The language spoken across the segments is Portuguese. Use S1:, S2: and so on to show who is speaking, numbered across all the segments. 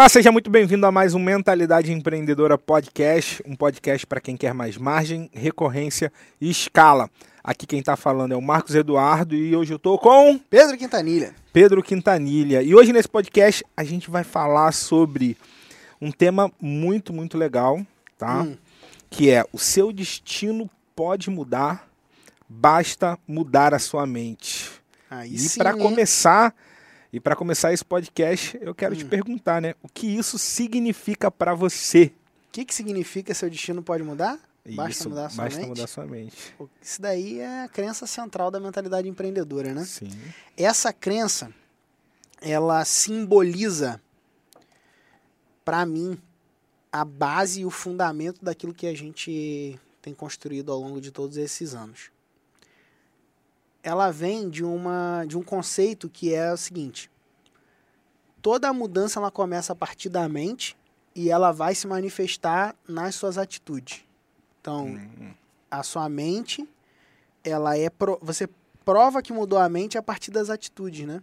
S1: Olá, seja muito bem-vindo a mais um Mentalidade Empreendedora Podcast, um podcast para quem quer mais margem, recorrência e escala. Aqui quem está falando é o Marcos Eduardo e hoje eu estou com
S2: Pedro Quintanilha.
S1: Pedro Quintanilha. E hoje nesse podcast a gente vai falar sobre um tema muito, muito legal, tá?
S2: Hum.
S1: Que é o seu destino pode mudar, basta mudar a sua mente.
S2: Aí
S1: E para
S2: hein?
S1: E para começar esse podcast, eu quero te
S2: Hum.
S1: perguntar, né? O que isso significa para você?
S2: O que, que significa seu destino pode mudar? Basta
S1: Isso,
S2: mudar a sua
S1: basta
S2: mente?
S1: mudar sua mente.
S2: Isso daí é a crença central da mentalidade empreendedora, né?
S1: Sim.
S2: Essa crença, ela simboliza, para mim, a base e o fundamento daquilo que a gente tem construído ao longo de todos esses anos. Ela vem de, uma, de um conceito que é o seguinte: toda mudança ela começa a partir da mente e ela vai se manifestar nas suas atitudes. Então,
S1: Hum,
S2: a sua mente, ela é pro- você prova que mudou a mente a partir das atitudes, né?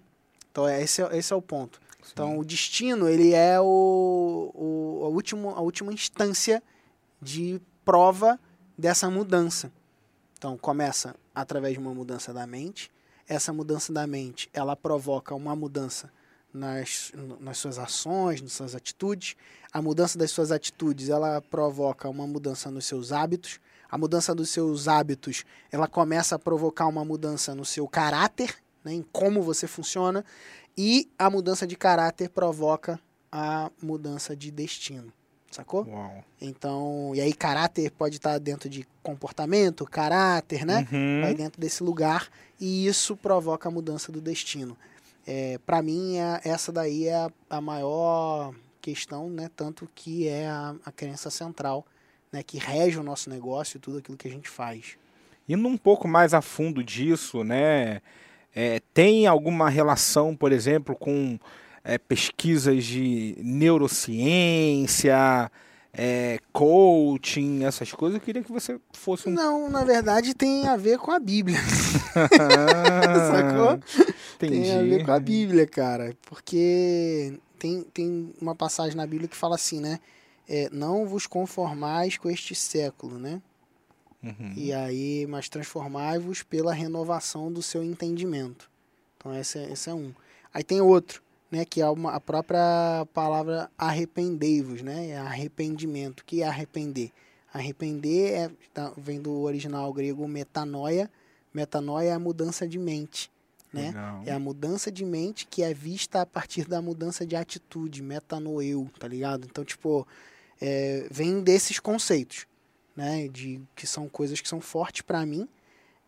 S2: Então é- esse é, esse é o ponto.
S1: sim.
S2: Então o destino ele é o, o a, último, a última instância de prova dessa mudança. Então começa através de uma mudança da mente. Essa mudança da mente ela provoca uma mudança nas, nas suas ações, nas suas atitudes. A mudança das suas atitudes ela provoca uma mudança nos seus hábitos. A mudança dos seus hábitos ela começa a provocar uma mudança no seu caráter, né, em como você funciona. E a mudança de caráter provoca a mudança de destino. Sacou?
S1: Uau.
S2: Então, e aí caráter pode estar dentro de comportamento, caráter, né?
S1: Uhum.
S2: Vai dentro desse lugar e isso provoca a mudança do destino. É, para mim, é- essa daí é a, a maior questão, né? Tanto que é a, a crença central, né? Que rege o nosso negócio e tudo aquilo que a gente faz.
S1: Indo um pouco mais a fundo disso, né? é, tem alguma relação, por exemplo, com é, pesquisas de neurociência, é, coaching, essas coisas? Eu queria que você fosse um.
S2: Não, na verdade, tem a ver com a Bíblia. Sacou?
S1: Entendi.
S2: Tem a ver com a Bíblia, cara. Porque tem, tem uma passagem na Bíblia que fala assim, né? É, não vos conformais com este século, né?
S1: Uhum.
S2: E aí, mas transformai-vos pela renovação do seu entendimento. Então, esse é, esse é um. Aí tem outro, né? Que é uma, a própria palavra arrependei-vos, né? É arrependimento. O que é arrepender? Arrepender é, tá, vem do original grego metanoia. Metanoia é a mudança de mente, né?
S1: Legal.
S2: É a mudança de mente que é vista a partir da mudança de atitude, metanoeu, tá ligado? Então, tipo, é, vem desses conceitos, né? De que são coisas que são fortes para mim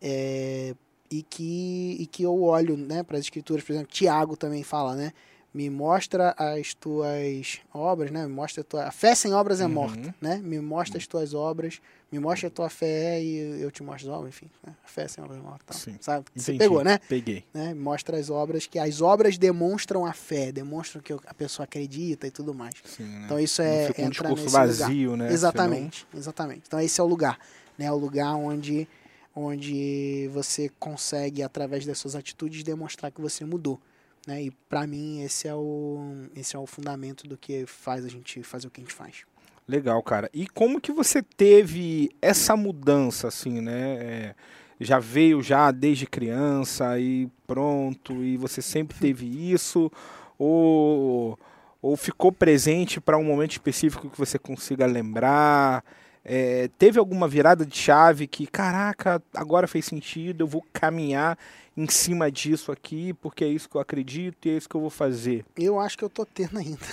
S2: é, e, que, e que eu olho, né? Para as escrituras, por exemplo, Tiago também fala, né? Me mostra as tuas obras, né? Me mostra a tua... A fé sem obras é
S1: Uhum.
S2: morta, né? Me mostra as tuas obras, me mostra a tua fé e eu te mostro as obras, enfim. Né? A fé sem obras é morta,
S1: Sim.
S2: sabe? Você pegou, né?
S1: Peguei.
S2: né? Mostra as obras, que as obras demonstram a fé, demonstram que a pessoa acredita e tudo mais.
S1: Sim, né?
S2: Então isso
S1: Não
S2: é
S1: fica um discurso
S2: nesse lugar.
S1: vazio, né?
S2: Exatamente, exatamente. Então esse é o lugar, né? O lugar onde onde você consegue através das suas atitudes demonstrar que você mudou, né? E para mim esse é o esse é o fundamento do que faz a gente fazer o que a gente faz.
S1: Legal, cara. E como que você teve essa mudança, assim, né? É, já veio já desde criança e pronto, e você sempre teve isso? Ou, ou ficou presente para um momento específico que você consiga lembrar? É, teve alguma virada de chave que, caraca, agora fez sentido, eu vou caminhar em cima disso aqui, porque é isso que eu acredito e é isso que eu vou fazer.
S2: Eu acho que eu tô tendo ainda.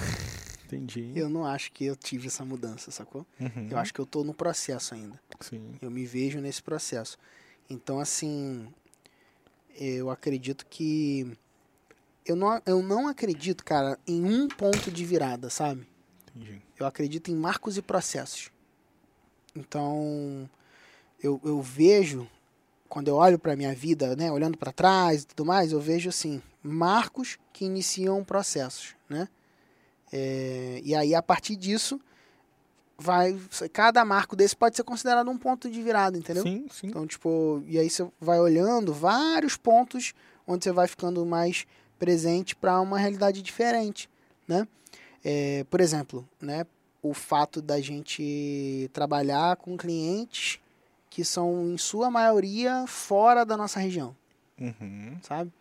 S1: Entendi.
S2: Eu não acho que eu tive essa mudança, sacou?
S1: Uhum,
S2: Eu acho que eu tô no processo ainda.
S1: Sim.
S2: Eu me vejo nesse processo. Então, assim, eu acredito que. Eu não, eu não acredito, cara, em um ponto de virada, sabe?
S1: Entendi.
S2: Eu acredito em marcos e processos. Então, eu, eu vejo, quando eu olho para minha vida, né, olhando para trás e tudo mais, eu vejo, assim, marcos que iniciam processos, né? É, e aí, a partir disso, vai. Cada marco desse pode ser considerado um ponto de virada, entendeu?
S1: Sim, sim.
S2: Então, tipo, e aí você vai olhando vários pontos onde você vai ficando mais presente para uma realidade diferente, né? É, por exemplo, né, o fato da gente trabalhar com clientes que são, em sua maioria, fora da nossa região,
S1: Uhum.
S2: sabe?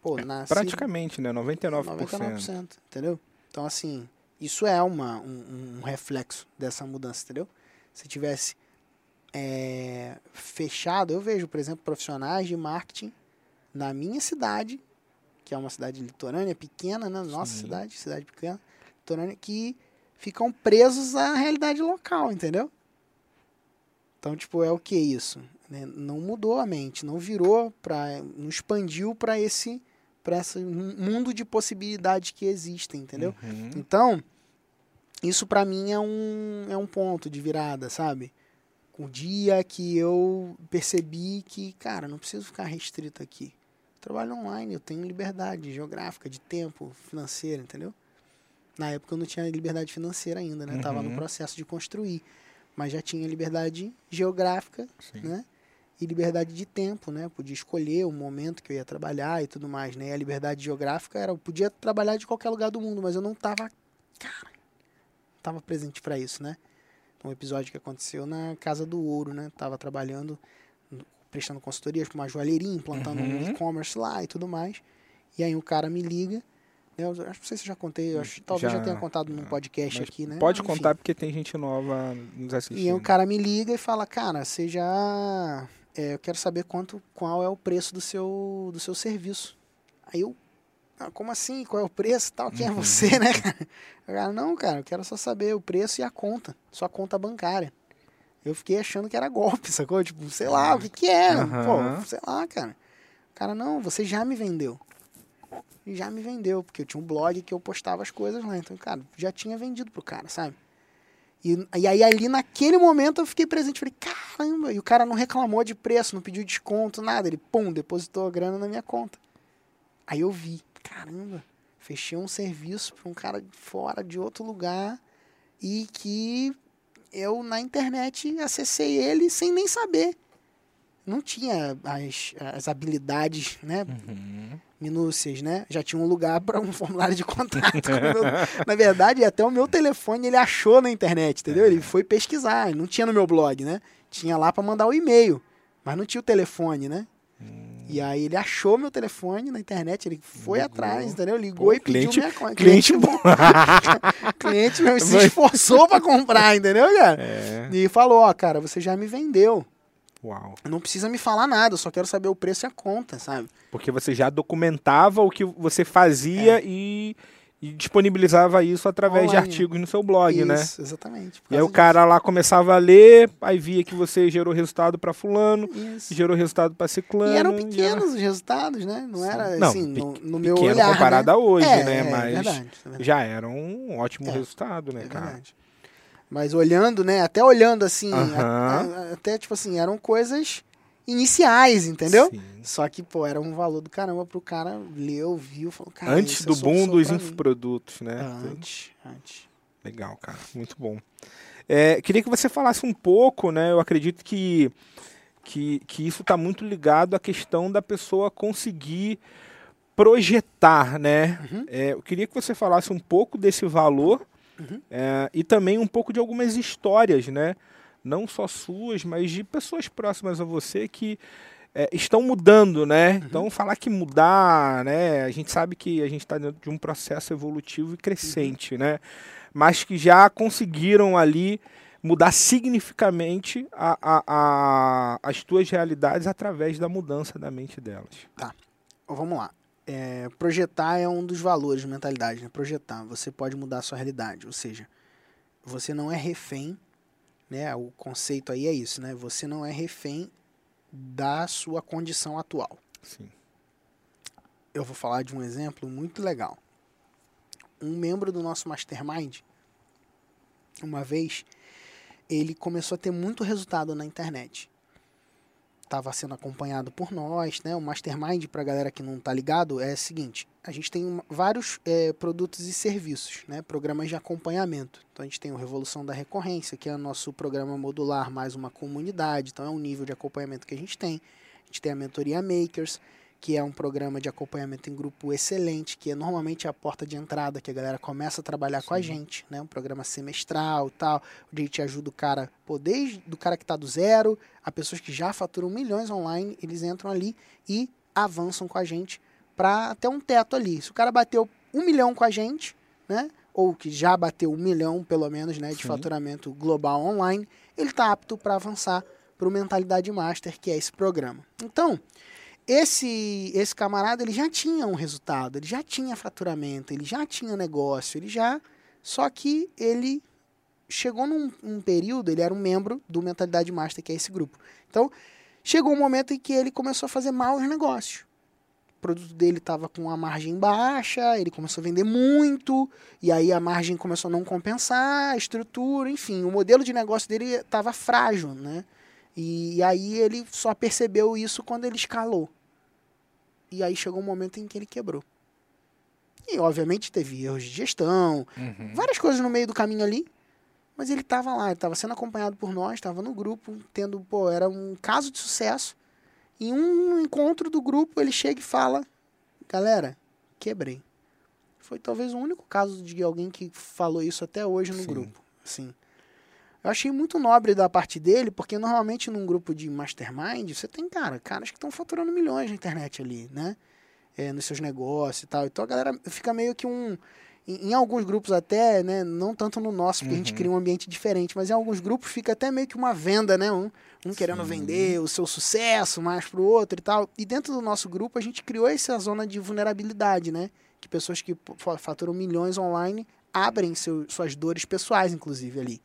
S2: Pô, nasci-
S1: Praticamente, né? 99%.
S2: 99%, entendeu? Então, assim, isso é uma, um, um reflexo dessa mudança, entendeu? Se tivesse é, fechado, eu vejo, por exemplo, profissionais de marketing na minha cidade, que é uma cidade litorânea, pequena, né? Nossa
S1: Sim.
S2: cidade, cidade pequena, litorânea, que ficam presos à realidade local, entendeu? Então, tipo, é o que isso? né? Não mudou a mente, não virou para, não expandiu para esse, para esse mundo de possibilidades que existem, entendeu?
S1: Uhum.
S2: Então, isso pra mim é um, é um ponto de virada, sabe? O dia que eu percebi que, cara, não preciso ficar restrito aqui. Trabalho online, eu tenho liberdade geográfica, de tempo, financeira, entendeu? Na época eu não tinha liberdade financeira ainda, né? Tava no
S1: Uhum.
S2: processo de construir. Mas já tinha liberdade geográfica,
S1: Sim.
S2: né? E liberdade de tempo, né? Podia escolher o momento que eu ia trabalhar e tudo mais, né? E a liberdade geográfica era, eu podia trabalhar de qualquer lugar do mundo, mas eu não tava, cara, não tava presente para isso, né? Um episódio que aconteceu na Casa do Ouro, né? Tava trabalhando, prestando consultorias para uma joalheria, implantando um
S1: Uhum.
S2: e-commerce lá e tudo mais. E aí o cara me liga? Eu acho, não sei se já contei, eu acho, talvez já,
S1: Já,
S2: tenha contado num podcast aqui, né?
S1: Pode
S2: Enfim.
S1: contar porque tem gente nova nos assistindo.
S2: E o cara me liga e fala, cara, você já. é, eu quero saber quanto, qual é o preço do seu, do seu serviço. Aí eu. "Ah, como assim? Qual é o preço tal? Quem é
S1: Uhum.
S2: você, né, cara? O cara, não, cara, eu quero só saber o preço e a conta. Sua conta bancária. Eu fiquei achando que era golpe, sacou? Tipo, sei lá, o que que é?
S1: Aham.
S2: Pô, sei lá, cara. O cara, não, você já me vendeu. Já me vendeu, porque eu tinha um blog que eu postava as coisas lá. Então, cara, já tinha vendido pro cara, sabe? E, e aí ali naquele momento eu fiquei presente, falei, caramba, e o cara não reclamou de preço, não pediu desconto, nada, ele pum, depositou a grana na minha conta. Aí eu vi, caramba, fechei um serviço para um cara fora de outro lugar e que eu na internet acessei ele sem nem saber. Não tinha as, as habilidades, né,
S1: Uhum.
S2: Minúcias, né? Já tinha um lugar para um formulário de contato. meu- na verdade, até o meu telefone ele achou na internet, entendeu? Ele foi pesquisar, não tinha no meu blog, né? Tinha lá para mandar o e-mail, mas não tinha o telefone, né? E aí ele achou meu telefone na internet, ele foi
S1: Ligou.
S2: atrás, entendeu? Ligou
S1: Pô,
S2: e pediu
S1: cliente-
S2: minha conta.
S1: Cliente bom.
S2: cliente mesmo se esforçou para comprar, entendeu, cara?
S1: É.
S2: E falou, ó, cara, você já me vendeu.
S1: Uau.
S2: Não precisa me falar nada, eu só quero saber o preço e a conta, sabe?
S1: Porque você já documentava o que você fazia e, e disponibilizava isso através de
S2: É. Online.
S1: artigos no seu blog, né?
S2: Isso, exatamente.
S1: E aí o
S2: causa
S1: cara lá começava a ler, aí via que você gerou resultado para fulano,
S2: disso. Isso.
S1: gerou resultado para ciclano.
S2: E eram pequenos os resultados, né? Não era
S1: Não,
S2: assim, no, no meu
S1: pequeno
S2: olhar.
S1: comparado
S2: né?
S1: a hoje,
S2: é,
S1: né?
S2: É,
S1: Mas
S2: verdade, é verdade.
S1: já era um ótimo
S2: É,
S1: resultado, né,
S2: é
S1: cara?
S2: verdade. Mas olhando, né? Até olhando assim, a- a- até tipo assim, eram coisas iniciais, entendeu?
S1: Sim.
S2: Só que, pô, era um valor do caramba pro cara leu, viu, falou, cara,
S1: Antes do boom dos infoprodutos, né?
S2: Antes, antes.
S1: Legal, cara. Muito bom. É, queria que você falasse um pouco, né? Eu acredito que, que, que isso está muito ligado à questão da pessoa conseguir projetar, né?
S2: Uhum.
S1: É, eu queria que você falasse um pouco desse valor
S2: Uhum.
S1: é, e também um pouco de algumas histórias, né? Não só suas, mas de pessoas próximas a você que é, estão mudando, né? Então, falar que mudar, né? A gente sabe que a gente está dentro de um processo evolutivo e crescente, né? Mas que já conseguiram ali mudar significativamente a, a, a- as tuas realidades através da mudança da mente delas.
S2: Ó, Vamos lá. É, projetar é um dos valores de mentalidade, né? Projetar. Você pode mudar a sua realidade. Ou seja, você não é refém, né? O conceito aí é isso, né? Você não é refém da sua condição atual.
S1: Sim.
S2: Eu vou falar de um exemplo muito legal. Um membro do nosso mastermind, uma vez, ele começou a ter muito resultado na internet. Estava sendo acompanhado por nós, né? O mastermind, para a galera que não está ligado, é o seguinte: a gente tem vários eh, produtos e serviços, né? Programas de acompanhamento. Então a gente tem o Revolução da Recorrência, que é o nosso programa modular mais uma comunidade. Então é um nível de acompanhamento que a gente tem. A gente tem a mentoria Makers, que é um programa de acompanhamento em grupo excelente, que é normalmente a porta de entrada que a galera começa a trabalhar Sim. com a gente, né? Um programa semestral, tal, onde a gente ajuda o cara, pô, desde do cara que está do zero, a pessoas que já faturam milhões online, eles entram ali e avançam com a gente para até um teto ali. Se o cara bateu um milhão com a gente, né? Ou que já bateu um milhão, pelo menos, né, de Sim. faturamento global online, ele está apto para avançar para o Mentalidade Master, que é esse programa. Então, esse esse camarada ele já tinha um resultado, ele já tinha faturamento, ele já tinha negócio, ele já só que ele chegou num um período, ele era um membro do Mentalidade Master, que é esse grupo. Então, chegou um momento em que ele começou a fazer maus negócios. O produto dele estava com a margem baixa, ele começou a vender muito, e aí a margem começou a não compensar, a estrutura, enfim, o modelo de negócio dele estava frágil, né? E aí ele só percebeu isso quando ele escalou. E aí chegou um momento em que ele quebrou. E obviamente teve erros de gestão, uhum. várias coisas no meio do caminho ali. Mas ele estava lá, ele estava sendo acompanhado por nós, estava no grupo, tendo, pô, era um caso de sucesso. Em um encontro do grupo, ele chega e fala: Galera, quebrei. Foi talvez o único caso de alguém que falou isso até hoje no Sim. grupo. Assim. Eu achei muito nobre da parte dele, porque normalmente num grupo de mastermind, você tem, cara, caras que estão faturando milhões na internet ali, né? É, nos seus negócios e tal. Então a galera fica meio que um. Em, em alguns grupos até, né? Não tanto no nosso, porque uhum. a gente uhum. cria um ambiente diferente, mas em alguns grupos fica até meio que uma venda, né? Um, um querendo vender o seu sucesso mais pro outro e tal. E dentro do nosso grupo a gente criou essa zona de vulnerabilidade, né? Que pessoas que faturam milhões online abrem seu, suas dores pessoais, inclusive, ali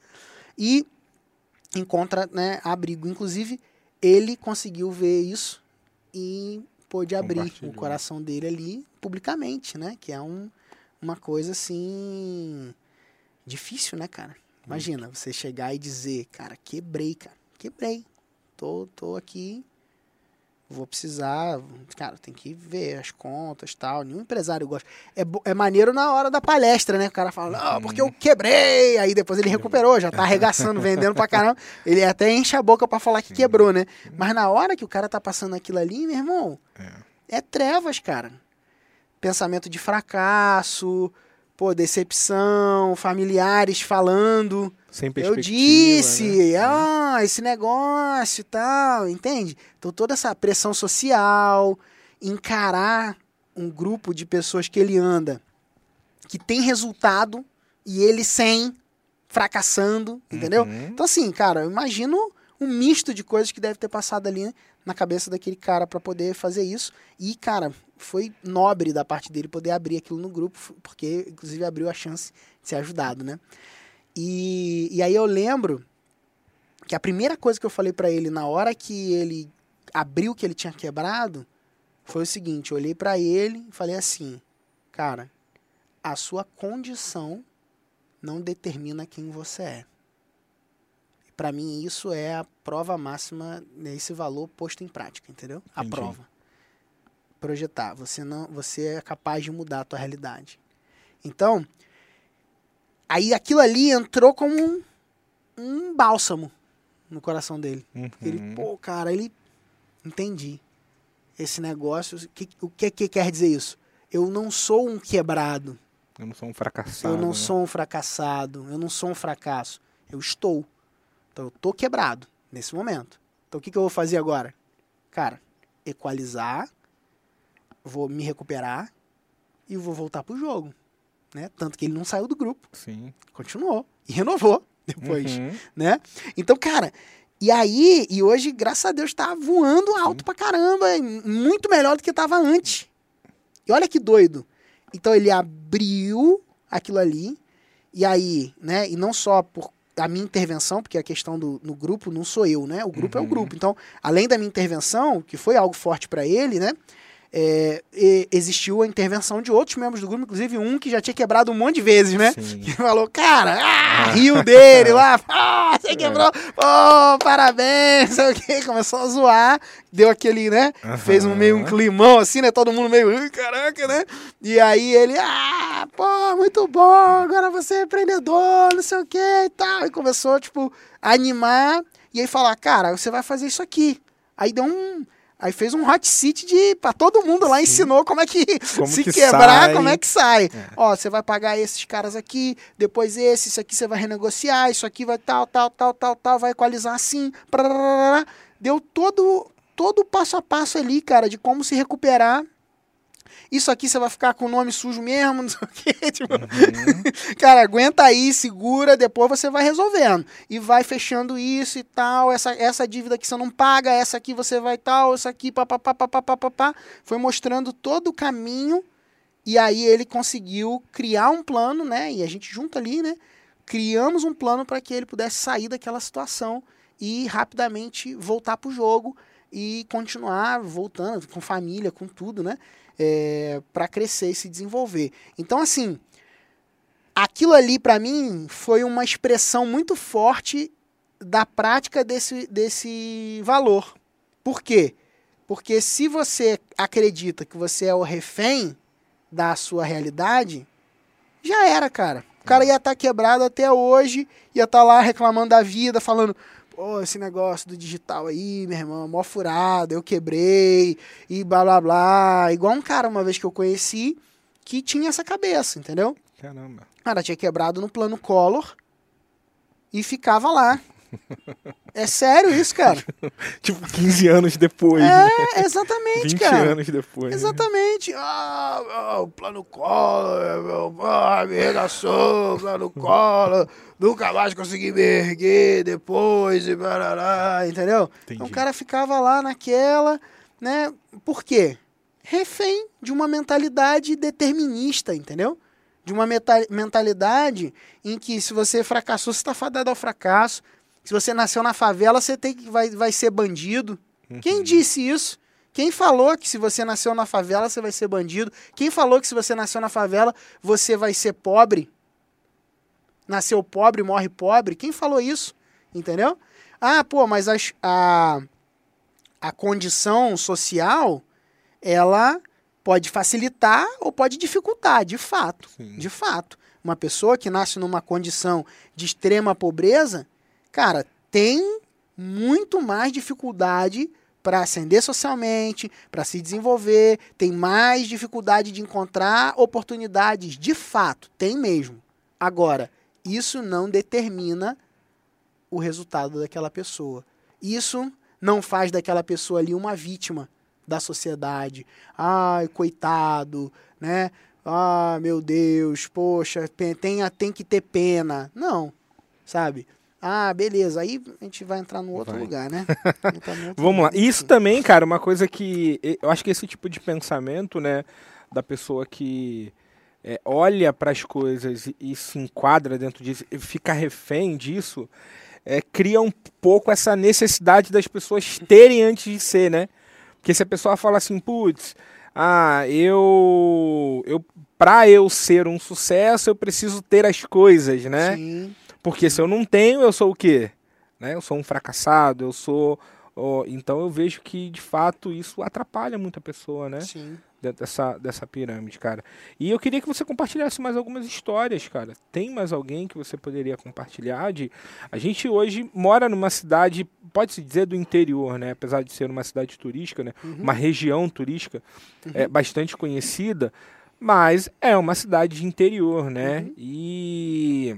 S2: e encontra né, abrigo. Inclusive, ele conseguiu ver isso e pôde abrir o coração dele ali publicamente, né? Que é um, uma coisa assim difícil, né, cara? Imagina, você chegar e dizer, cara, quebrei, cara, quebrei. Tô, tô aqui vou precisar, cara, tem que ver as contas tal. Nenhum empresário gosta. É, é maneiro na hora da palestra, né? O cara fala, não, porque eu quebrei. Aí depois ele recuperou, já tá arregaçando, vendendo pra caramba. Ele até enche a boca para falar que quebrou, né? Mas na hora que o cara tá passando aquilo ali, meu irmão, é, é trevas, cara. Pensamento de fracasso, pô, decepção, familiares falando.
S1: Sem perspectiva.
S2: Eu disse, né? ah, esse negócio e tal, entende? Então toda essa pressão social, encarar um grupo de pessoas que ele anda, que tem resultado e ele sem, fracassando, entendeu? Uhum. Então assim, cara, eu imagino um misto de coisas que deve ter passado ali na cabeça daquele cara para poder fazer isso. E, cara, foi nobre da parte dele poder abrir aquilo no grupo, porque inclusive abriu a chance de ser ajudado, né? E, e aí eu lembro que a primeira coisa que eu falei para ele na hora que ele abriu que ele tinha quebrado foi o seguinte, eu olhei para ele e falei assim: "Cara, a sua condição não determina quem você é. Para mim isso é a prova máxima nesse valor posto em prática, entendeu? A prova projetar, você não, você é capaz de mudar a tua realidade. Então, aí aquilo ali entrou como um, um bálsamo no coração dele. Uhum. Ele, pô, cara, ele entendi esse negócio. Que, o que, que quer dizer isso? Eu não sou um quebrado.
S1: Eu não sou um fracassado.
S2: Eu não né? sou um fracassado. Eu não sou um fracasso. Eu estou. Então eu tô quebrado nesse momento. Então o que, que eu vou fazer agora? Cara, equalizar vou me recuperar e vou voltar pro jogo. Né? Tanto que ele não saiu do grupo.
S1: Sim.
S2: Continuou. E renovou depois. Uhum. Né? Então, cara, e aí, e hoje, graças a Deus, tá voando alto Sim. pra caramba. Muito melhor do que tava antes. E olha que doido. Então ele abriu aquilo ali. E aí, né? E não só por a minha intervenção, porque a questão do no grupo não sou eu, né? O grupo uhum. é o uhum. grupo. Então, além da minha intervenção, que foi algo forte para ele, né? É, existiu a intervenção de outros membros do grupo, inclusive um que já tinha quebrado um monte de vezes, né? Sim. Que falou, cara, ah, riu dele lá, ah, você quebrou, oh, parabéns, sei o que, começou a zoar, deu aquele, né? Uhum. Fez um meio um climão assim, né? Todo mundo meio, caraca, né? E aí ele, ah, pô, muito bom, agora você é empreendedor, não sei o que e tal. E começou, tipo, a animar e aí falar, cara, você vai fazer isso aqui. Aí deu um Aí fez um hot seat de para todo mundo lá,
S1: Sim.
S2: ensinou como é que
S1: Como
S2: se
S1: que
S2: quebrar,
S1: sai.
S2: como é que sai.
S1: É.
S2: Ó, você vai pagar esses caras aqui, depois esse, isso aqui você vai renegociar, isso aqui vai tal, tal, tal, tal, tal, vai equalizar assim. Deu todo todo o passo a passo ali, cara, de como se recuperar. Isso aqui você vai ficar com o nome sujo mesmo, não sei o quê. Tipo,
S1: Uhum.
S2: cara, aguenta aí, segura, depois você vai resolvendo. E vai fechando isso e tal, essa, essa dívida que você não paga, essa aqui você vai tal, essa aqui, papapá, papapá, papapá. Foi mostrando todo o caminho e aí ele conseguiu criar um plano, né? E a gente junto ali, né? Criamos um plano para que ele pudesse sair daquela situação e rapidamente voltar pro jogo e continuar voltando com família, com tudo, né? É, para crescer e se desenvolver. Então, assim, aquilo ali para mim foi uma expressão muito forte da prática desse, desse valor. Por quê? Porque se você acredita que você é o refém da sua realidade, já era, cara. O cara ia estar quebrado até hoje, ia estar lá reclamando da vida, falando: pô, esse negócio do digital aí, meu irmão, mó furado, eu quebrei, e blá blá blá. Igual um cara uma vez que eu conheci que tinha essa cabeça, entendeu?
S1: Caramba.
S2: Cara tinha quebrado no plano Collor e ficava lá. É sério isso, cara?
S1: Tipo, 15 anos depois. né?
S2: É, exatamente,
S1: 20
S2: cara.
S1: anos depois. né?
S2: Exatamente. Ah, ah, o plano Collor, meu, ah, me regaçou, plano Collor, nunca mais consegui me erguer depois, e barará, entendeu?
S1: Entendi.
S2: Então o cara ficava lá naquela, né? Por quê? Refém de uma mentalidade determinista, entendeu? De uma mentalidade em que se você fracassou, você está fadado ao fracasso. Se você nasceu na favela, você tem que vai, vai ser bandido. Quem
S1: Uhum.
S2: disse isso? Quem falou que se você nasceu na favela, você vai ser bandido? Quem falou que se você nasceu na favela, você vai ser pobre? Nasceu pobre, morre pobre? Quem falou isso? Entendeu? Ah, pô, mas as- a, a condição social, ela pode facilitar ou pode dificultar, de fato.
S1: Sim.
S2: De fato. Uma pessoa que nasce numa condição de extrema pobreza, cara, tem muito mais dificuldade para ascender socialmente, para se desenvolver, tem mais dificuldade de encontrar oportunidades, de fato, tem mesmo. Agora, isso não determina o resultado daquela pessoa. Isso não faz daquela pessoa ali uma vítima da sociedade. Ai, coitado, né? Ah, meu Deus, poxa, tem, tem que ter pena. Não, sabe? Ah, beleza. Aí a gente vai entrar num outro
S1: Vai.
S2: lugar, né? Outro
S1: Vamos lá. Isso também, cara, uma coisa que eu acho que esse tipo de pensamento, né, da pessoa que é, olha para as coisas e, e se enquadra dentro disso, e fica refém disso, é, cria um pouco essa necessidade das pessoas terem antes de ser, né? Porque se a pessoa fala assim, putz, ah, eu, eu para eu ser um sucesso, eu preciso ter as coisas, né?
S2: Sim,
S1: Porque se eu não tenho, eu sou o quê? Né? Eu sou um fracassado, eu sou. ó, então eu vejo que, de fato, isso atrapalha muito a pessoa, né?
S2: sim.
S1: Dentro dessa, dessa pirâmide, cara. E eu queria que você compartilhasse mais algumas histórias, cara. Tem mais alguém que você poderia compartilhar? De... A gente hoje mora numa cidade, pode-se dizer, do interior, né? Apesar de ser uma cidade turística, né?
S2: Uhum.
S1: Uma região turística é, bastante conhecida, mas é uma cidade de interior, né?
S2: Uhum.
S1: E,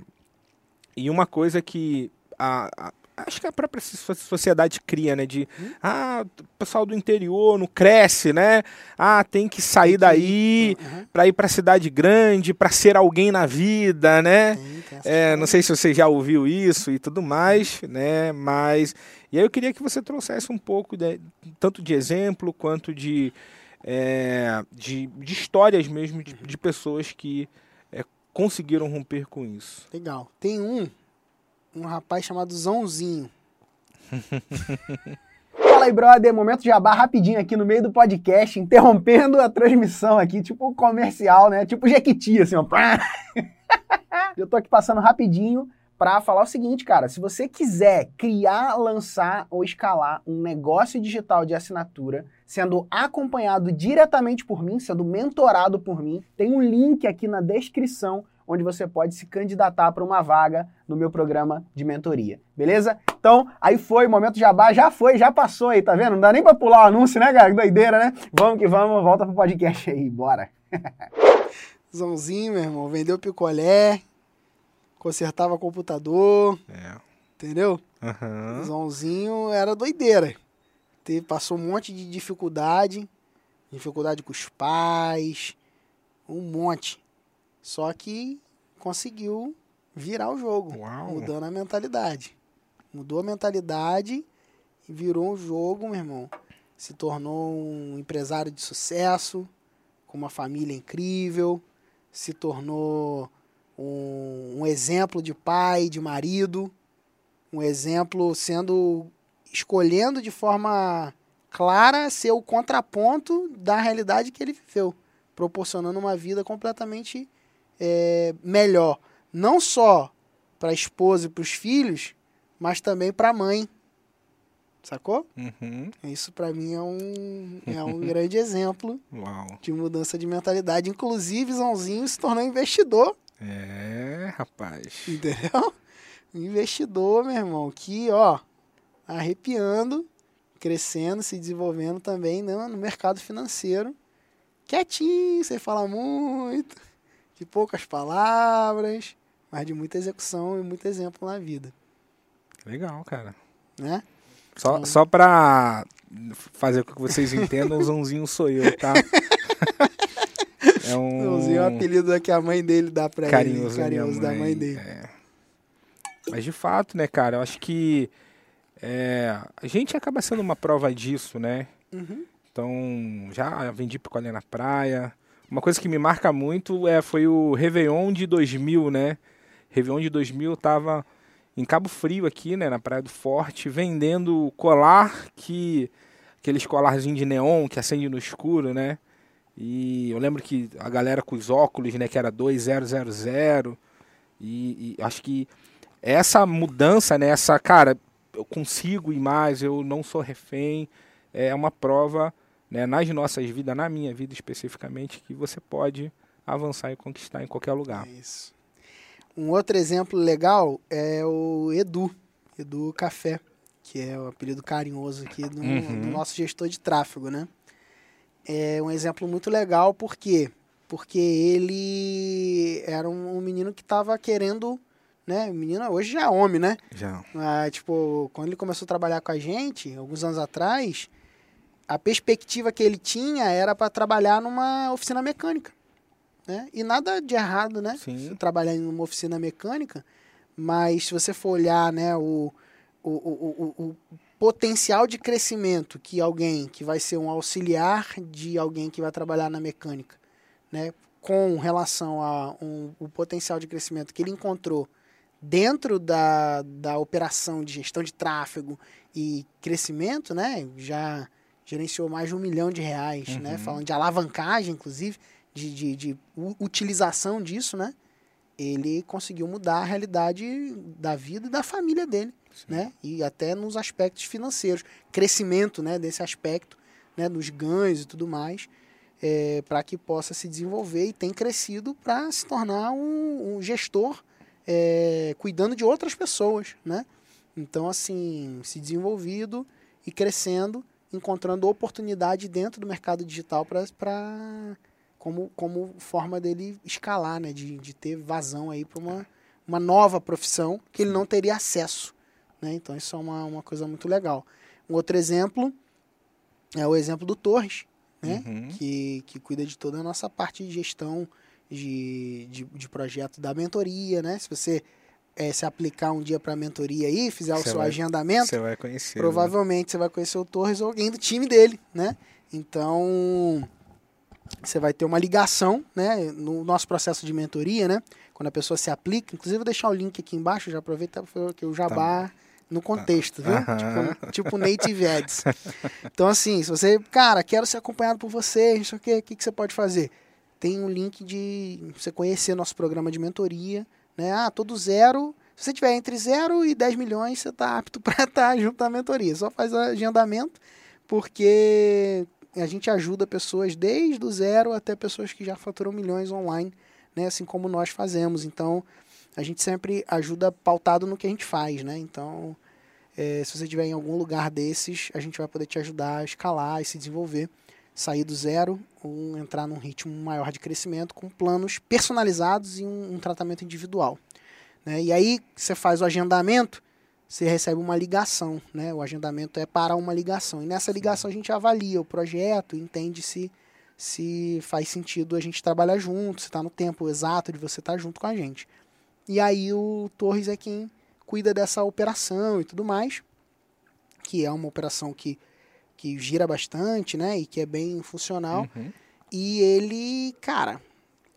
S1: e uma coisa que a, a- acho que a própria so- sociedade cria, né? De
S2: Uhum.
S1: ah, o pessoal do interior não cresce, né? Ah, tem que sair daí
S2: Uhum.
S1: para ir para cidade grande, para ser alguém na vida, né?
S2: Tem, tem
S1: É, não sei se você já ouviu isso e tudo mais, né? Mas e aí eu queria que você trouxesse um pouco de, tanto de exemplo quanto de é, de, de histórias mesmo de, de pessoas que conseguiram romper com isso.
S2: Legal. Tem um, um rapaz chamado Zãozinho.
S3: Fala aí, brother. Momento de jabá rapidinho aqui no meio do podcast, interrompendo a transmissão aqui, tipo comercial, né? Tipo Jequiti, assim, ó. Eu tô aqui passando rapidinho para falar o seguinte, cara. Se você quiser criar, lançar ou escalar um negócio digital de assinatura, sendo acompanhado diretamente por mim, sendo mentorado por mim, tem um link aqui na descrição onde você pode se candidatar para uma vaga no meu programa de mentoria. Beleza? Então, aí foi, momento jabá, já foi, já passou aí, tá vendo? Não dá nem para pular o anúncio, né, cara? Que doideira, né? Vamos que vamos, volta pro podcast aí, bora.
S2: Zãozinho, meu irmão, vendeu picolé, consertava computador,
S1: É.
S2: entendeu?
S1: Aham.
S2: Zãozinho era doideira. Teve, passou um monte de dificuldade, dificuldade com os pais, um monte. Só que conseguiu virar o jogo,
S1: Uau.
S2: mudando a mentalidade. Mudou a mentalidade e virou um jogo, meu irmão. Se tornou um empresário de sucesso, com uma família incrível, se tornou um, um exemplo de pai, de marido, um exemplo sendo escolhendo de forma clara ser o contraponto da realidade que ele viveu, proporcionando uma vida completamente é, melhor, não só para a esposa e para os filhos, mas também para a mãe. Sacou?
S1: Uhum.
S2: Isso para mim é um, é um grande exemplo
S1: Uau.
S2: de mudança de mentalidade. Inclusive, Zãozinho se tornou investidor
S1: É, rapaz.
S2: Entendeu? Investidor, meu irmão, que, ó, arrepiando, crescendo, se desenvolvendo também né, no mercado financeiro. Quietinho, sem falar muito, de poucas palavras, mas de muita execução e muito exemplo na vida,
S1: Legal, cara.
S2: né?
S1: Só, só pra fazer com que vocês entendam, o Zãozinho sou eu, tá? É um
S2: Zãozinho é o apelido que a mãe dele dá pra
S1: carinhoso,
S2: ele,
S1: da minha
S2: carinhoso da mãe dele.
S1: é. Mas de fato, né, cara, eu acho que é, a gente acaba sendo uma prova disso, né?
S2: Uhum.
S1: Então, já vendi picolé na praia. Uma coisa que me marca muito é, foi o Réveillon de 2000, né? Réveillon de 2000 eu tava em Cabo Frio aqui, né, na Praia do Forte, vendendo colar que aqueles colarzinhos de neon que acende no escuro, né? E eu lembro que a galera com os óculos, né, que era 2000 e, e acho que essa mudança, né, essa, cara, eu consigo ir mais, eu não sou refém, é uma prova né, nas nossas vidas, na minha vida especificamente, que você pode avançar e conquistar em qualquer lugar.
S2: Isso. Um outro exemplo legal é o Edu, Edu Café, que é o apelido carinhoso aqui do,
S1: Uhum.
S2: do nosso gestor de tráfego, né? É um exemplo muito legal, por quê? Porque ele era um, um menino que estava querendo, né? Menino hoje já é homem, né?
S1: Já.
S2: Ah, tipo, quando ele começou a trabalhar com a gente, alguns anos atrás, a perspectiva que ele tinha era para trabalhar numa oficina mecânica, né? E nada de errado, né?
S1: Sim.
S2: Trabalhar em uma oficina mecânica, mas se você for olhar, né, o, o, o, o, o potencial de crescimento que alguém que vai ser um auxiliar de alguém que vai trabalhar na mecânica, né, com relação a um, o potencial de crescimento que ele encontrou dentro da, da operação de gestão de tráfego e crescimento, né, já gerenciou mais de um milhão de reais, né,
S1: Uhum.
S2: falando de alavancagem, inclusive, de, de, de utilização disso, né, ele conseguiu mudar a realidade da vida e da família dele, né, e até nos aspectos financeiros, crescimento, né, desse aspecto, né, nos ganhos e tudo mais, para que possa se desenvolver e tem crescido para se tornar um, um gestor é, cuidando de outras pessoas, né? Então, assim, se desenvolvido e crescendo, encontrando oportunidade dentro do mercado digital para como, como forma dele escalar, né? De, de ter vazão aí para uma, uma nova profissão que ele não teria acesso, né? Então, isso é uma, uma coisa muito legal. Um outro exemplo é o exemplo do Torres, né?
S1: Uhum.
S2: que, que cuida de toda a nossa parte de gestão de, de, de projeto da mentoria, né? Se você eh, se aplicar um dia para a mentoria aí, fizer o
S1: Você
S2: seu
S1: vai-
S2: agendamento,
S1: Você vai conhecer. né?
S2: provavelmente você vai conhecer o Torres ou alguém do time dele, né? Então, você vai ter uma ligação, né? No nosso processo de mentoria, né? Quando a pessoa se aplica, inclusive vou deixar o link aqui embaixo, já aproveita que o jabá no contexto, viu?
S1: Tá. Aham.
S2: Tipo, tipo native ads. Então, assim, se você, cara, quero ser acompanhado por você, isso aqui, o que, que você pode fazer? Tem um link de você conhecer nosso programa de mentoria, né? Ah, todo zero. Se você tiver entre 0 e 10 milhões, você está apto para estar junto na mentoria. Só faz agendamento, porque a gente ajuda pessoas desde o zero até pessoas que já faturam milhões online né? Assim como nós fazemos. Então, a gente sempre ajuda pautado no que a gente faz, né? Então, é, se você estiver em algum lugar desses, a gente vai poder te ajudar a escalar e se desenvolver, sair do zero ou entrar num ritmo maior de crescimento com planos personalizados e um, um tratamento individual. Né? E aí você faz o agendamento, você recebe uma ligação, né? O agendamento é para uma ligação. E nessa ligação a gente avalia o projeto, entende se se faz sentido a gente trabalhar junto, se está no tempo exato de você estar tá junto com a gente. E aí o Torres é quem cuida dessa operação e tudo mais, que é uma operação que, que gira bastante, né? E que é bem funcional.
S1: Uhum.
S2: E ele, cara,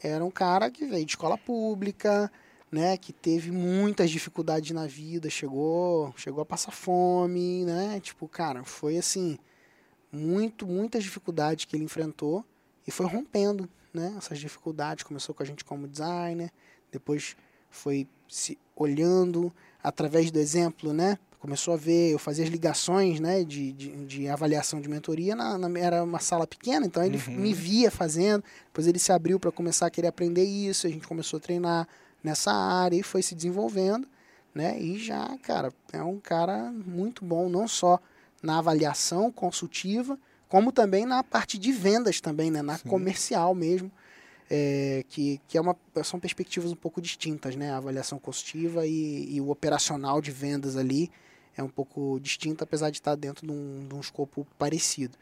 S2: era um cara que veio de escola pública, né, que teve muitas dificuldades na vida, chegou, chegou a passar fome, né? Tipo, cara, foi assim, muito, muitas dificuldades que ele enfrentou e foi rompendo, né? Essas dificuldades começou com a gente como designer, depois foi se olhando através do exemplo, né? Começou a ver, eu fazia as ligações, né, de, de, de avaliação de mentoria, na, na, era uma sala pequena, então ele
S1: Uhum.
S2: me via fazendo, depois ele se abriu para começar a querer aprender isso, a gente começou a treinar nessa área e foi se desenvolvendo, né? E já, cara, é um cara muito bom, não só na avaliação consultiva, como também na parte de vendas também, né? Na
S1: Sim.
S2: comercial mesmo, é, que, que é uma, são perspectivas um pouco distintas, né? A avaliação consultiva e, e o operacional de vendas ali é um pouco distinto, apesar de estar dentro de um, de um escopo parecido.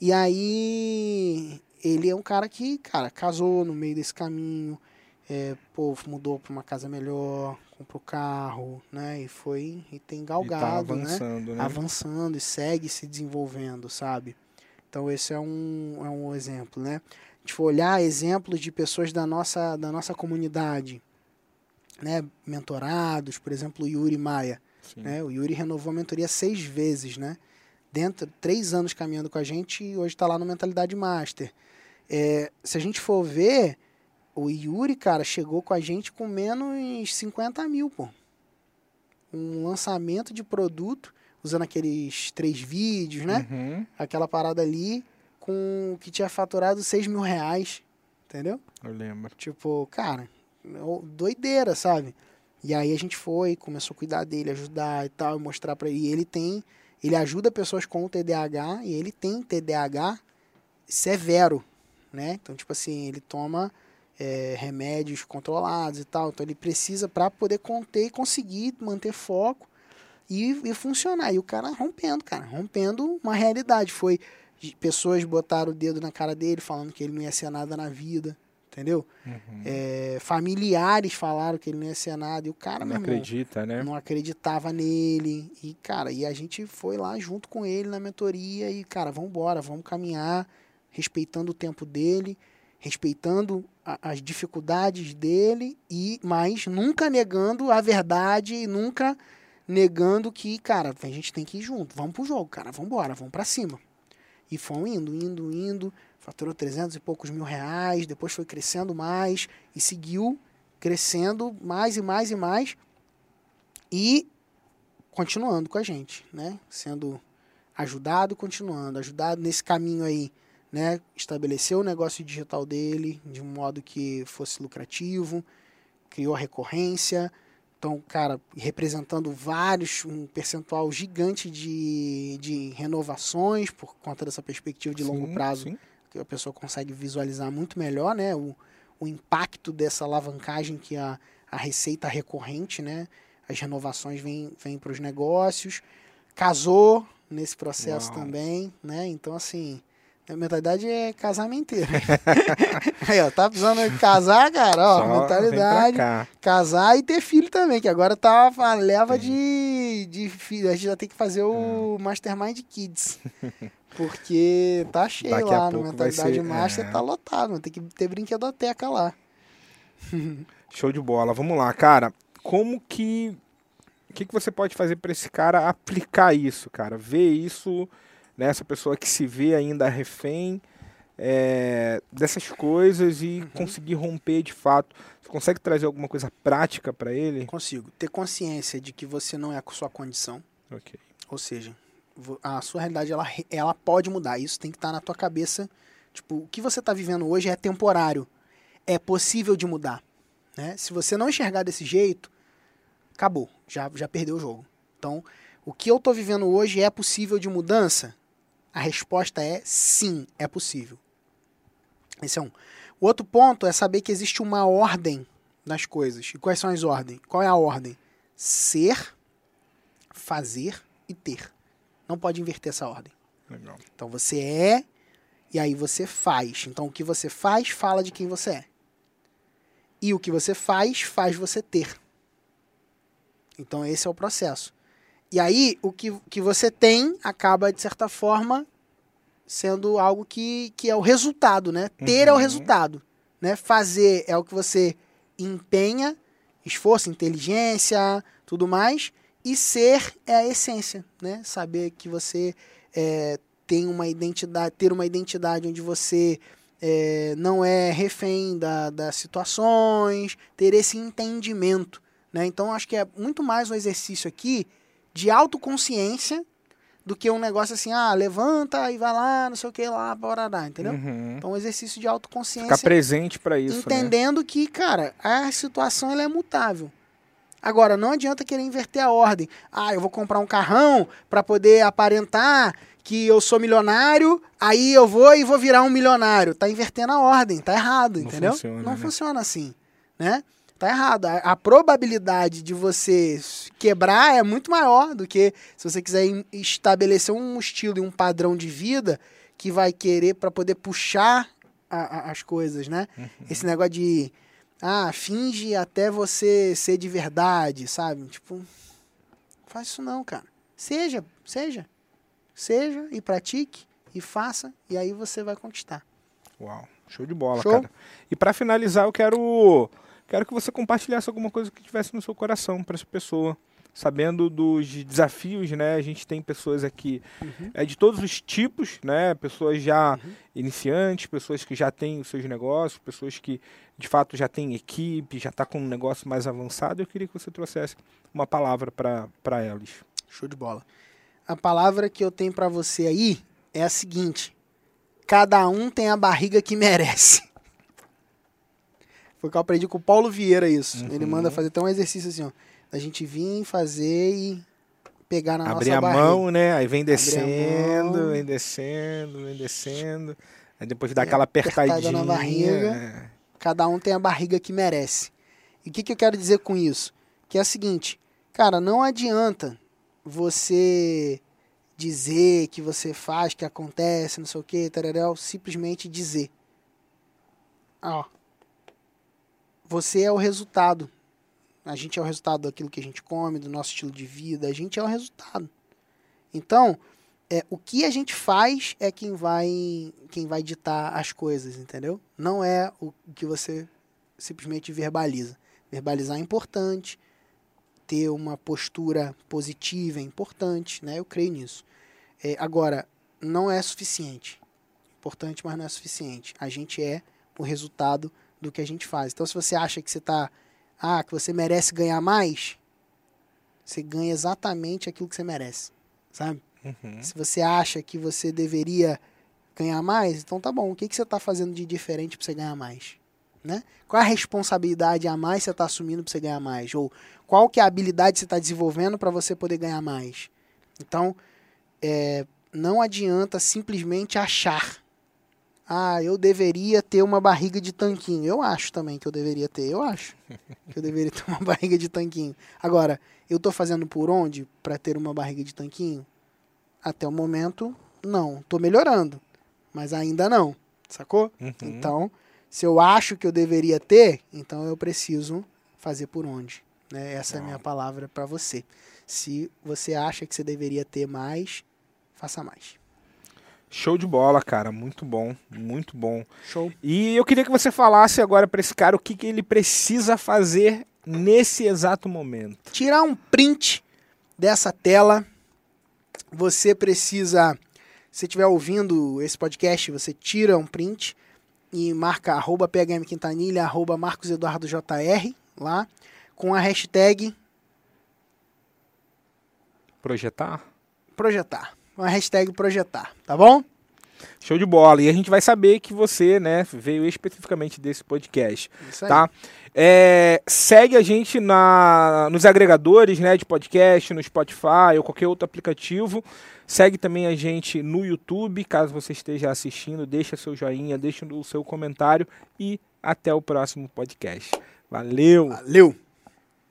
S2: E aí, ele é um cara que, cara, casou no meio desse caminho, é, pô, mudou para uma casa melhor, comprou carro, né? E foi, e tem
S1: E tá
S2: galgado, né?
S1: avançando, né?
S2: avançando e segue se desenvolvendo, sabe? Então esse é um, é um exemplo, né? A gente for olhar exemplos de pessoas da nossa, da nossa comunidade, né? Mentorados, por exemplo, o Yuri Maia,
S1: Sim.
S2: né? O Yuri renovou a mentoria seis vezes, né? Dentro, três anos caminhando com a gente e hoje está lá no Mentalidade Master. É, se a gente for ver, o Yuri, cara, chegou com a gente com menos 50 mil, pô. Um lançamento de produto, usando aqueles três vídeos, né?
S1: Uhum.
S2: Aquela parada ali, com que tinha faturado 6 mil reais, entendeu?
S1: Eu lembro.
S2: Tipo, cara, o- doideira, sabe? E aí a gente foi, começou a cuidar dele, ajudar e tal, mostrar pra ele. E ele tem, ele ajuda pessoas com TDAH e ele tem TDAH severo, né? Então, tipo assim, ele toma é, remédios controlados e tal. Então, ele precisa para poder conter e conseguir manter foco e, e funcionar. E o cara rompendo, cara, rompendo uma realidade. Foi pessoas botaram o dedo na cara dele, falando que ele não ia ser nada na vida, entendeu?
S1: Uhum.
S2: É, familiares falaram que ele não ia ser nada. E o cara,
S1: Não
S2: meu irmão,
S1: acredita, né?
S2: não acreditava nele. E, cara, e a gente foi lá junto com ele na mentoria e, cara, vamos embora, vamos caminhar, respeitando o tempo dele, respeitando a- as dificuldades dele, e mas nunca negando a verdade e nunca negando que, cara, a gente tem que ir junto, vamos pro jogo, cara, vamos embora, vamos pra cima. E fomos indo, indo, indo, faturou 300 e poucos mil reais, depois foi crescendo mais e seguiu crescendo mais e mais e mais e continuando com a gente, né? Sendo ajudado, continuando, ajudado nesse caminho aí, né? Estabeleceu o negócio digital dele de um modo que fosse lucrativo, criou a recorrência, então, cara, representando vários, um percentual gigante de, de renovações por conta dessa perspectiva de longo
S1: Sim,
S2: prazo
S1: sim.
S2: Que a pessoa consegue visualizar muito melhor, né? O, o impacto dessa alavancagem que a, a receita recorrente, né? As renovações vêm vêm para os negócios. Casou nesse processo
S1: Uau.
S2: também, né? Então, assim, a mentalidade é casamenteira. Aí, ó, tá precisando casar, cara, ó,
S1: Só
S2: mentalidade. Casar e ter filho também, que agora tá a leva de, de filho. A gente já tem que fazer o Mastermind Kids. Porque tá cheio
S1: Daqui
S2: lá no Mentalidade
S1: ser,
S2: Master,
S1: é.
S2: tá lotado. Tem que ter brinquedoteca lá.
S1: Show de bola. Vamos lá, cara. Como que. O que, que você pode fazer para esse cara aplicar isso, cara? Ver isso, né? Essa pessoa que se vê ainda refém é, dessas coisas e
S2: Uhum.
S1: conseguir romper de fato. Você consegue trazer alguma coisa prática para ele?
S2: Consigo. Ter consciência de que você não é a sua condição.
S1: Ok.
S2: Ou seja, a sua realidade ela, ela pode mudar. Isso tem que estar na tua cabeça. Tipo, o que você está vivendo hoje é temporário. é possível de mudar. Né? Se você não enxergar desse jeito, acabou, já, já perdeu o jogo. Então, o que eu estou vivendo hoje é possível de mudança? A resposta é sim, é possível. Esse é um. O outro ponto é saber que existe uma ordem nas coisas. E quais são as ordens? Qual é a ordem? Ser, fazer e ter. Não pode inverter essa ordem.
S1: Legal.
S2: Então você é e aí você faz. Então o que você faz fala de quem você é. E o que você faz faz você ter. Então esse é o processo. E aí o que, que você tem acaba, de certa forma, sendo algo que, que é o resultado, né? Ter é o
S1: Uhum.
S2: resultado. Né? Fazer é o que você empenha, esforço, inteligência, tudo mais. E ser é a essência, né? Saber que você é, tem uma identidade, ter uma identidade onde você é, não é refém da, das situações, ter esse entendimento, né? Então acho que é muito mais um exercício aqui de autoconsciência do que um negócio assim, ah, levanta e vai lá, não sei o que lá, parará, entendeu?
S1: Uhum.
S2: Então um exercício de autoconsciência
S1: Ficar presente para isso, né?
S2: entendendo que, cara, a situação ela é mutável. Agora, não adianta querer inverter a ordem. Ah, eu vou comprar um carrão para poder aparentar que eu sou milionário, aí eu vou e vou virar um milionário. Tá invertendo a ordem, tá errado,
S1: Não
S2: entendeu?
S1: funciona,
S2: não
S1: né?
S2: funciona assim, né? Tá errado. A, a probabilidade de você quebrar é muito maior do que se você quiser estabelecer um estilo e um padrão de vida que vai querer para poder puxar a- a- as coisas, né?
S1: Uhum.
S2: Esse negócio de ah, finge até você ser de verdade, sabe? Tipo, faz isso não, cara. Seja, seja. Seja e pratique e faça e aí você vai conquistar.
S1: Uau, show de bola,
S2: Show.
S1: cara. E para finalizar, eu quero quero que você compartilhasse alguma coisa que tivesse no seu coração para essa pessoa, sabendo dos desafios, né? A gente tem pessoas aqui é, de todos os tipos, né? Pessoas já iniciantes, pessoas que já têm os seus negócios, pessoas que de fato já têm equipe, já está com um negócio mais avançado. Eu queria que você trouxesse uma palavra para elas.
S2: Show de bola. A palavra que eu tenho pra você aí é a seguinte: cada um tem a barriga que merece. Foi o que eu aprendi com o Paulo Vieira isso. Ele
S1: Uhum.
S2: manda fazer até um exercício assim, ó, da gente vir fazer e pegar na
S1: Abrir
S2: nossa
S1: a
S2: barriga.
S1: mão, né? Aí vem
S2: a
S1: descendo, vem descendo, vem descendo. Aí depois dá
S2: Tem
S1: aquela apertadinha.
S2: na barriga.
S1: é.
S2: Cada um tem a barriga que merece. E o que, que eu quero dizer com isso? Que é o seguinte, cara, não adianta você dizer que você faz, que acontece, não sei o que, tararel, simplesmente dizer. Ó, você é o resultado. A gente é o resultado daquilo que a gente come, do nosso estilo de vida. A gente é o resultado. Então, é, o que a gente faz é quem vai, quem vai ditar as coisas, entendeu? Não é o que você simplesmente verbaliza. Verbalizar é importante, ter uma postura positiva é importante, né? Eu creio nisso. É, agora, não é suficiente. Importante, mas não é suficiente. A gente é o resultado do que a gente faz. Então, se você acha que você tá, ah, que você merece ganhar mais, você ganha exatamente aquilo que você merece, sabe?
S1: Uhum.
S2: Se você acha que você deveria ganhar mais, então tá bom. O que, que você está fazendo de diferente para você ganhar mais? Né? Qual a responsabilidade a mais você está assumindo para você ganhar mais? Ou qual que é a habilidade que você está desenvolvendo para você poder ganhar mais? Então, é, não adianta simplesmente achar. Ah, eu deveria ter uma barriga de tanquinho. Eu acho também que eu deveria ter. Eu acho que eu deveria ter uma barriga de tanquinho. Agora, eu estou fazendo por onde para ter uma barriga de tanquinho? Até o momento, não. Tô melhorando, mas ainda não. Sacou?
S1: Uhum.
S2: Então, se eu acho que eu deveria ter, então eu preciso fazer por onde. Né? Essa é a minha palavra para você. Se você acha que você deveria ter mais, faça mais.
S1: Show de bola, cara. Muito bom, muito bom.
S2: Show?
S1: E eu queria que você falasse agora para esse cara o que, que ele precisa fazer nesse exato momento.
S2: Tirar um print dessa tela. Você precisa, se estiver ouvindo esse podcast, você tira um print e marca arroba PHM Quintanilha, arroba Marcos Eduardo JR lá, com a hashtag
S1: Projetar?
S2: projetar. Com a hashtag projetar, tá bom?
S1: Show de bola. E a gente vai saber que você, né, veio especificamente desse podcast,
S4: Isso aí.
S1: tá? É, segue a gente na, nos agregadores, né, de podcast, no Spotify ou qualquer outro aplicativo. Segue também a gente no YouTube, caso você esteja assistindo, deixa seu joinha, deixa o seu comentário e até o próximo podcast. Valeu!
S4: Valeu!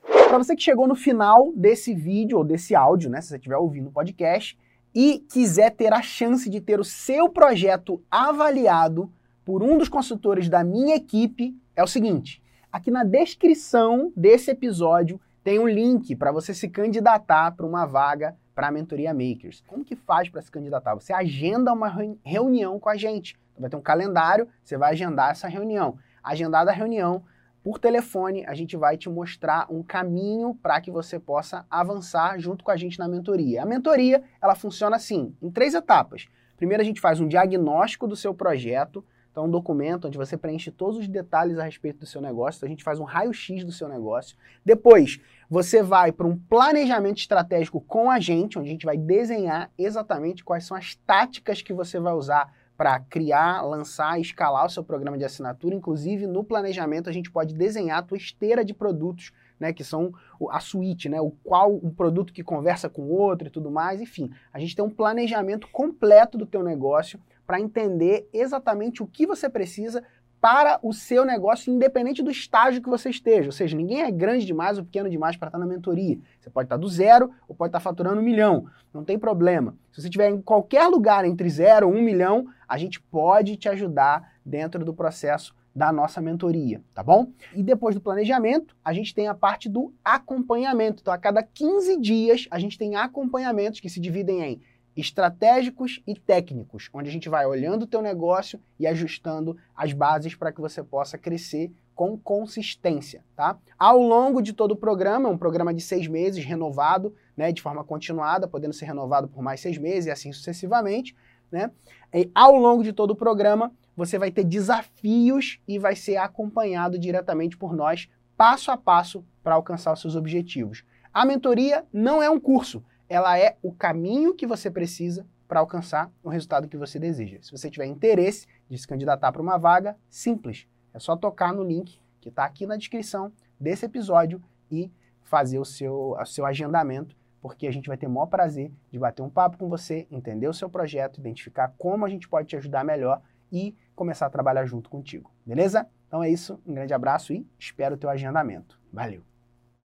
S2: Para você que chegou no final desse vídeo ou desse áudio, né, se você estiver ouvindo o podcast e quiser ter a chance de ter o seu projeto avaliado por um dos consultores da minha equipe, é o seguinte: aqui na descrição desse episódio tem um link para você se candidatar para uma vaga para a mentoria Makers. Como que faz para se candidatar? Você agenda uma reuni- reunião com a gente. Vai ter um calendário, você vai agendar essa reunião. Agendada a reunião, por telefone, a gente vai te mostrar um caminho para que você possa avançar junto com a gente na mentoria. A mentoria, ela funciona assim, em três etapas. Primeiro a gente faz um diagnóstico do seu projeto, então um documento onde você preenche todos os detalhes a respeito do seu negócio, então a gente faz um raio-x do seu negócio. Depois, você vai para um planejamento estratégico com a gente, onde a gente vai desenhar exatamente quais são as táticas que você vai usar para criar, lançar escalar o seu programa de assinatura. Inclusive, no planejamento, a gente pode desenhar a tua esteira de produtos, né, que são a suíte, né, o qual um produto que conversa com o outro e tudo mais. Enfim, a gente tem um planejamento completo do teu negócio para entender exatamente o que você precisa para o seu negócio, independente do estágio que você esteja. Ou seja, ninguém é grande demais ou pequeno demais para estar na mentoria. Você pode estar do zero ou pode estar faturando um milhão. Não tem problema. Se você estiver em qualquer lugar entre zero e um milhão, a gente pode te ajudar dentro do processo da nossa mentoria, tá bom? E depois do planejamento, a gente tem a parte do acompanhamento. Então, a cada 15 dias, a gente tem acompanhamentos que se dividem em estratégicos e técnicos, onde a gente vai olhando o teu negócio e ajustando as bases para que você possa crescer com consistência, tá? Ao longo de todo o programa, um programa de seis meses, renovado, né, de forma continuada, podendo ser renovado por mais seis meses e assim sucessivamente, né? E ao longo de todo o programa, você vai ter desafios e vai ser acompanhado diretamente por nós, passo a passo, para alcançar os seus objetivos. A mentoria não é um curso, ela é o caminho que você precisa para alcançar o resultado que você deseja. Se você tiver interesse de se candidatar para uma vaga, simples. É só tocar no link que está aqui na descrição desse episódio e fazer o seu, o seu agendamento, porque a gente vai ter o maior prazer de bater um papo com você, entender o seu projeto, identificar como a gente pode te ajudar melhor e começar a trabalhar junto contigo. Beleza? Então é isso, um grande abraço e espero o teu agendamento. Valeu!